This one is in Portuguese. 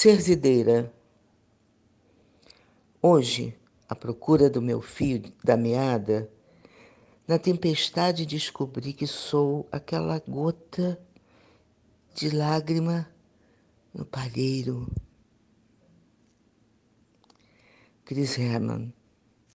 Serzideira. Hoje, à procura do meu fio da meada, na tempestade descobri que sou aquela gota de lágrima no palheiro. Chris Herman.